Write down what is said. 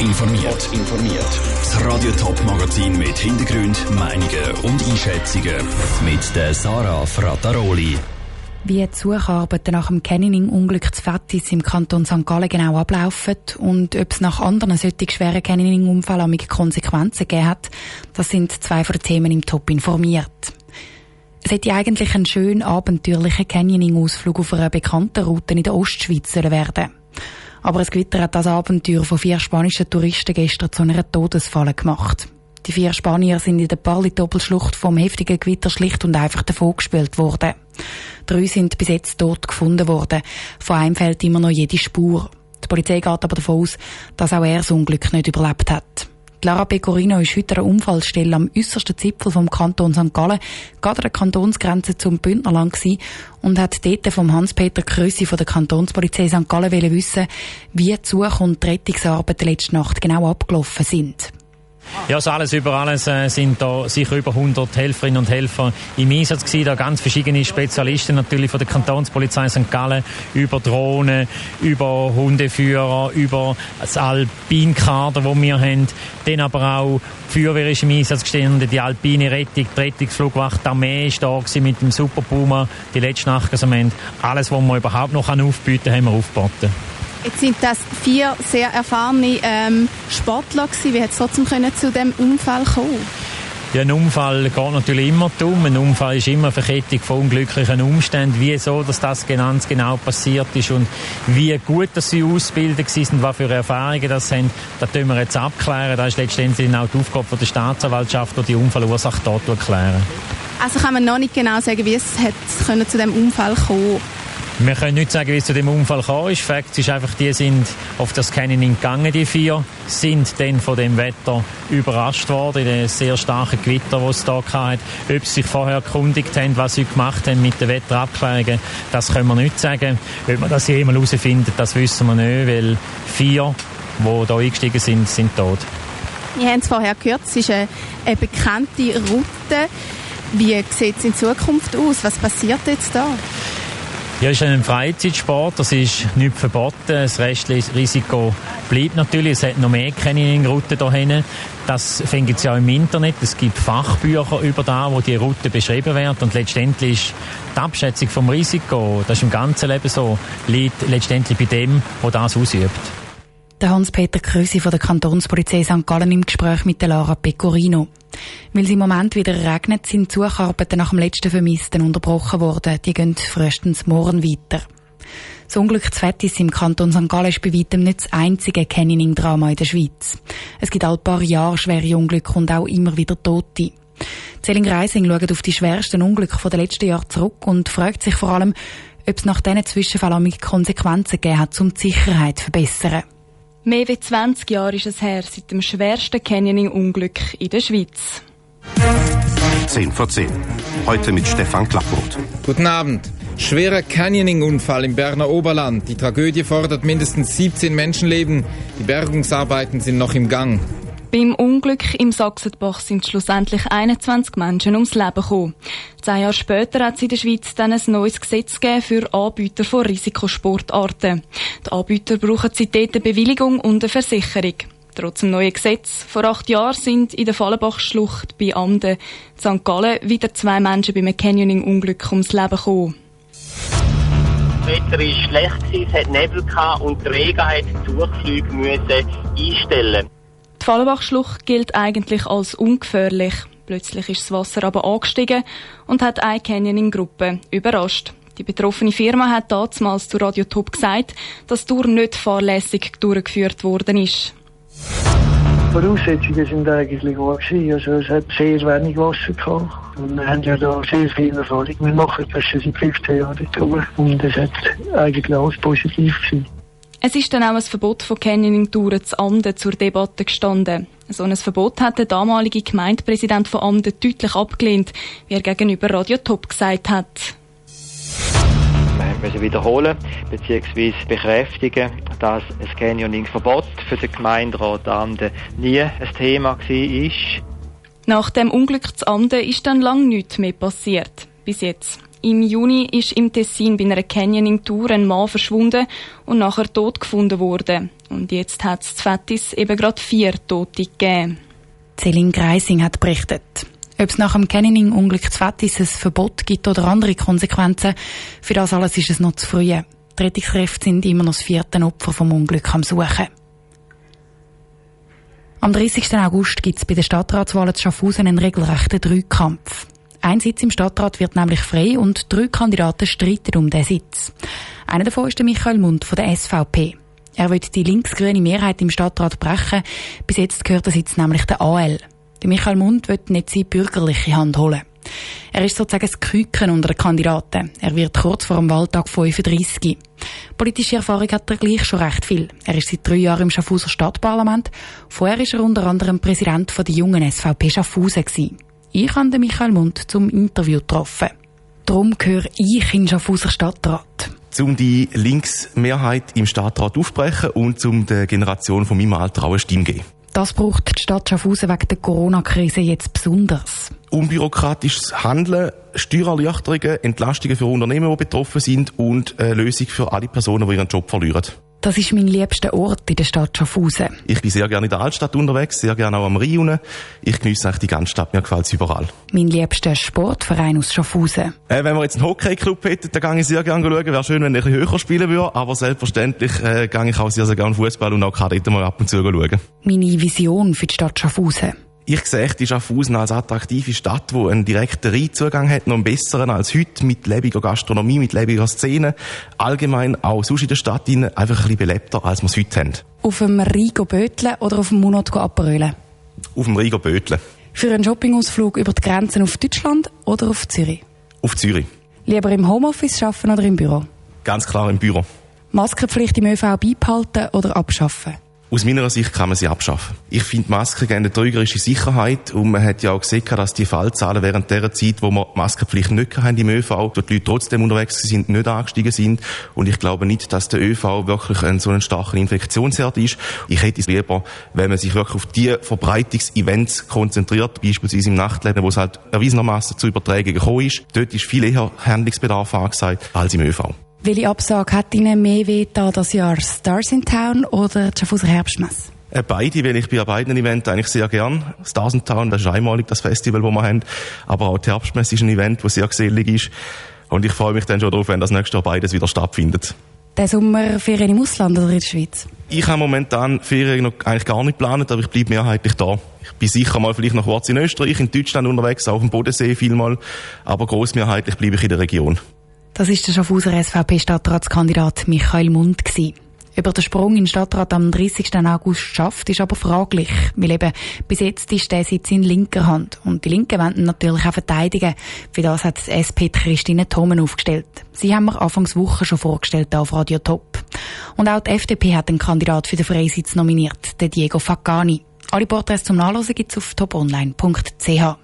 Informiert. informiert. Das Radio Top Magazin mit Hintergrund, Meinungen und Einschätzungen mit der Sarah Frataroli. Wie die Sucharbeiten nach dem Canyoning-Unglück zu Fettis im Kanton St. Gallen genau ablaufen und ob es nach anderen solchen schweren Canyoning-Unfällen mit Konsequenzen gegeben hat, das sind zwei von den Themen im Top informiert. Es hätte eigentlich ein schön abenteuerlicher Canyoning-Ausflug auf einer bekannten Route in der Ostschweiz werden Aber es Gewitter hat das Abenteuer von vier spanischen Touristen gestern zu einer Todesfalle gemacht. Die vier Spanier sind in der Parli-Doppelschlucht vom heftigen Gewitter schlicht und einfach davongespielt worden. Drei sind bis jetzt tot gefunden worden. Von einem fehlt immer noch jede Spur. Die Polizei geht aber davon aus, dass auch er das Unglück nicht überlebt hat. Lara Pecorino ist heute an Unfallstelle am äußersten Zipfel vom Kanton St. Gallen, gerade an der Kantonsgrenze zum Bündnerland gewesen und hat dort vom Hans-Peter Krösi von der Kantonspolizei St. Gallen wissen, wie die Such- und Rettungsarbeiten letzte Nacht genau abgelaufen sind. Ja, so alles über alles äh, sind da sicher über 100 Helferinnen und Helfer im Einsatz gewesen. Da ganz verschiedene Spezialisten natürlich von der Kantonspolizei St. Gallen über Drohnen, über Hundeführer, über das Alpinkader, das wir haben. Dann aber auch die Feuerwehr ist im Einsatz gestanden, die alpine Rettung, die Rettungsflugwacht, die Armee ist da mit dem Super die letzten Nachgasament. Alles, was man überhaupt noch aufbieten kann, haben wir aufgeboten. Jetzt sind das vier sehr erfahrene ähm, Sportler gewesen. Wie hat es trotzdem können zu dem Unfall kommen? Ja, ein Unfall geht natürlich immer dumm. Ein Unfall ist immer eine Verkettung von unglücklichen Umständen. Wieso, dass das ganz genau passiert ist und wie gut dass sie ausgebildet sind, was für Erfahrungen das haben, das tun wir jetzt abklären. Das ist letztendlich auch die Aufgabe der Staatsanwaltschaft, die die Unfallursache dort klären. Also kann man noch nicht genau sagen, wie es hat zu dem Unfall kommen wir können nicht sagen, wie es zu dem Unfall kam. ist. Fakt ist einfach, die sind auf das Canyoning gegangen, die vier, sind dann von dem Wetter überrascht worden, in dem sehr starken Gewitter, das es da hatte. Ob sie sich vorher erkundigt haben, was sie gemacht haben mit den Wetterabklärungen, das können wir nicht sagen. Ob man das jemals herausfindet, das wissen wir nicht, weil vier, die hier eingestiegen sind, sind tot. Wir haben es vorher gehört, es ist eine, eine bekannte Route. Wie sieht es in Zukunft aus? Was passiert jetzt da? Ja, es ist ein Freizeitsport, das ist nicht verboten. Das restliche Risiko bleibt natürlich. Es hat noch mehr Canyoning-Routen hierhin. Das findet es ja im Internet. Es gibt Fachbücher über da, wo die Route beschrieben werden. Und letztendlich ist die Abschätzung vom Risiko, das ist im ganzen Leben so, liegt letztendlich bei dem, der das ausübt. Der Hans-Peter Krüsi von der Kantonspolizei St. Gallen im Gespräch mit der Lara Pecorino. Weil es im Moment wieder regnet, sind die Sucharbeiten nach dem letzten Vermissten unterbrochen worden. Die gehen frühestens morgen weiter. Das Unglück zu Fettis im Kanton St. Gallen ist bei weitem nicht das einzige Canyoning-Drama in der Schweiz. Es gibt all paar Jahre schwere Unglücke und auch immer wieder Tote. Zelling Reising schaut auf die schwersten Unglücke der letzten Jahre zurück und fragt sich vor allem, ob es nach diesen Zwischenfällen Konsequenzen gegeben hat, um die Sicherheit zu verbessern. Mehr als 20 Jahre ist es her seit dem schwersten Canyoning-Unglück in der Schweiz. 10 vor 10. Heute mit Stefan Klapproth. Guten Abend. Schwerer Canyoning-Unfall im Berner Oberland. Die Tragödie fordert mindestens 17 Menschenleben. Die Bergungsarbeiten sind noch im Gang. Beim Unglück im Sachsenbach sind schlussendlich 21 Menschen ums Leben gekommen. Zehn Jahre später hat es in der Schweiz dann ein neues Gesetz gegeben für Anbieter von Risikosportarten. Die Anbieter brauchen seitdem eine Bewilligung und eine Versicherung. Trotz dem neuen Gesetz, vor acht Jahren sind in der Fallenbachschlucht bei Amden, St. Gallen, wieder zwei Menschen beim Canyoning-Unglück ums Leben gekommen. Das Wetter war schlecht, es hat Nebel und der Regen musste Durchflüge einstellen. Die Fallenbachschlucht gilt eigentlich als ungefährlich. Plötzlich ist das Wasser aber angestiegen und hat eine Canyoning-Gruppe überrascht. Die betroffene Firma hat damals zu Radio Top gesagt, dass die Tour nicht fahrlässig durchgeführt worden ist. Die Voraussetzungen sind eigentlich gut Also es hat sehr wenig Wasser gehabt. Und wir haben ja da sehr viel Erfahrung. Wir machen das schon seit 15 Jahren Und es hat eigentlich alles positiv gewesen. Es ist dann auch ein Verbot von Canyoning-Touren zu Amden zur Debatte gestanden. So ein Verbot hat der damalige Gemeindepräsident von Amden deutlich abgelehnt, wie er gegenüber Radio Top gesagt hat. Wir müssen wiederholen bzw. bekräftigen, dass ein Canyoning-Verbot für den Gemeinderat Amden nie ein Thema war. Nach dem Unglück zu Amden ist dann lang nichts mehr passiert. Bis jetzt. Im Juni ist im Tessin bei einer Canyoning-Tour ein Mann verschwunden und nachher tot gefunden worden. Und jetzt hat es Fettis eben gerade vier Tote gegeben. Celine Greising hat berichtet. Ob es nach dem Canyoning-Unglück zu Fettis ein Verbot gibt oder andere Konsequenzen, für das alles ist es noch zu früh. Die Rettungskräfte sind immer noch das vierte Opfer vom Unglück am Suchen. Am 30. August gibt es bei den Stadtratswahlen zu Schaffhausen einen regelrechten Dreikampf. Ein Sitz im Stadtrat wird nämlich frei und drei Kandidaten streiten um den Sitz. Einer davon ist der Michael Mund von der SVP. Er will die linksgrüne Mehrheit im Stadtrat brechen. Bis jetzt gehört der Sitz nämlich der AL. Der Michael Mund wird nicht seine bürgerliche Hand holen. Er ist sozusagen das Küken unter den Kandidaten. Er wird kurz vor dem Wahltag 35. Politische Erfahrung hat er gleich schon recht viel. Er ist seit drei Jahren im Schaffhauser Stadtparlament. Vorher ist er unter anderem Präsident der jungen SVP Schaffhausen gewesen. Ich habe Michael Mund zum Interview getroffen. Darum gehöre ich in Schaffhauser Stadtrat um die Linksmehrheit im Stadtrat aufbrechen und um der Generation von meinem Alter auch eine Stimme geben. Das braucht die Stadt Schaffhausen wegen der Corona-Krise jetzt besonders. Unbürokratisches Handeln, Steuererleichterungen, Entlastungen für Unternehmen, die betroffen sind und eine Lösung für alle Personen, die ihren Job verlieren. Das ist mein liebster Ort in der Stadt Schaffhausen. Ich bin sehr gerne in der Altstadt unterwegs, sehr gerne auch am Rhein. Ich genieße eigentlich die ganze Stadt, mir gefällt es überall. Mein liebster Sportverein aus Schaffhausen. Äh, wenn wir jetzt einen Hockeyclub hätten, dann gehe ich sehr gerne schauen. Wäre schön, wenn ich ein bisschen höher spielen würde, aber selbstverständlich äh, gehe ich auch sehr, sehr gerne Fußball und auch Kadette mal ab und zu schauen. Meine Vision für die Stadt Schaffhausen. Ich sehe die Schaffhausen als attraktive Stadt, die einen direkten Reinzugang hat, noch einen besseren als heute, mit lebiger Gastronomie, mit lebiger Szene. Allgemein auch sonst in der Stadt einfach ein bisschen belebter, als wir es heute haben. Auf dem Rigo böteln oder auf dem Monat abrollen? Auf dem Rigo böteln. Für einen Shoppingausflug über die Grenzen auf Deutschland oder auf Zürich? Auf Zürich. Lieber im Homeoffice arbeiten oder im Büro? Ganz klar im Büro. Maskenpflicht im ÖV beibehalten oder abschaffen? Aus meiner Sicht kann man sie abschaffen. Ich finde, Masken geben eine trügerische Sicherheit und man hat ja auch gesehen, dass die Fallzahlen während der Zeit, wo wir Maskenpflicht nicht haben im ÖV, dort die Leute trotzdem unterwegs sind, nicht angestiegen sind. Und ich glaube nicht, dass der ÖV wirklich ein so ein starker Infektionsherd ist. Ich hätte es lieber, wenn man sich wirklich auf die Verbreitungsevents konzentriert, beispielsweise im Nachtleben, wo es halt erwiesenermaßen zu Übertragungen gekommen ist. Dort ist viel eher Handlungsbedarf angesagt als im ÖV. Welche Absage hat Ihnen mehr weh das Jahr? Stars in Town oder die Schaffhauser Herbstmesse? Äh, beide, weil ich bei beiden Events eigentlich sehr gern. Stars in Town, das ist einmalig das Festival, das wir haben. Aber auch die Herbstmesse ist ein Event, das sehr gesellig ist. Und ich freue mich dann schon darauf, wenn das nächste Jahr beides wieder stattfindet. Der Sommer Ferien im Ausland oder in der Schweiz? Ich habe momentan Ferien noch eigentlich gar nicht geplant, aber ich bleibe mehrheitlich da. Ich bin sicher mal vielleicht noch kurz in Österreich, in Deutschland unterwegs, auch dem Bodensee vielmal. Aber großmehrheitlich bleibe ich in der Region. Das ist der Schaffhauser SVP-Stadtratskandidat Michael Mund gewesen. Über den Sprung in den Stadtrat am 30. August schafft, ist aber fraglich. Weil eben bis jetzt ist der Sitz in linker Hand. Und die Linken wollen natürlich auch verteidigen. Für das hat die SP Christine Thomen aufgestellt. Sie haben wir Anfangs Woche schon vorgestellt auf Radio Top. Und auch die FDP hat einen Kandidat für den Freisitz nominiert, den Diego Faccani. Alle Porträts zum Nachlesen gibt's auf toponline.ch.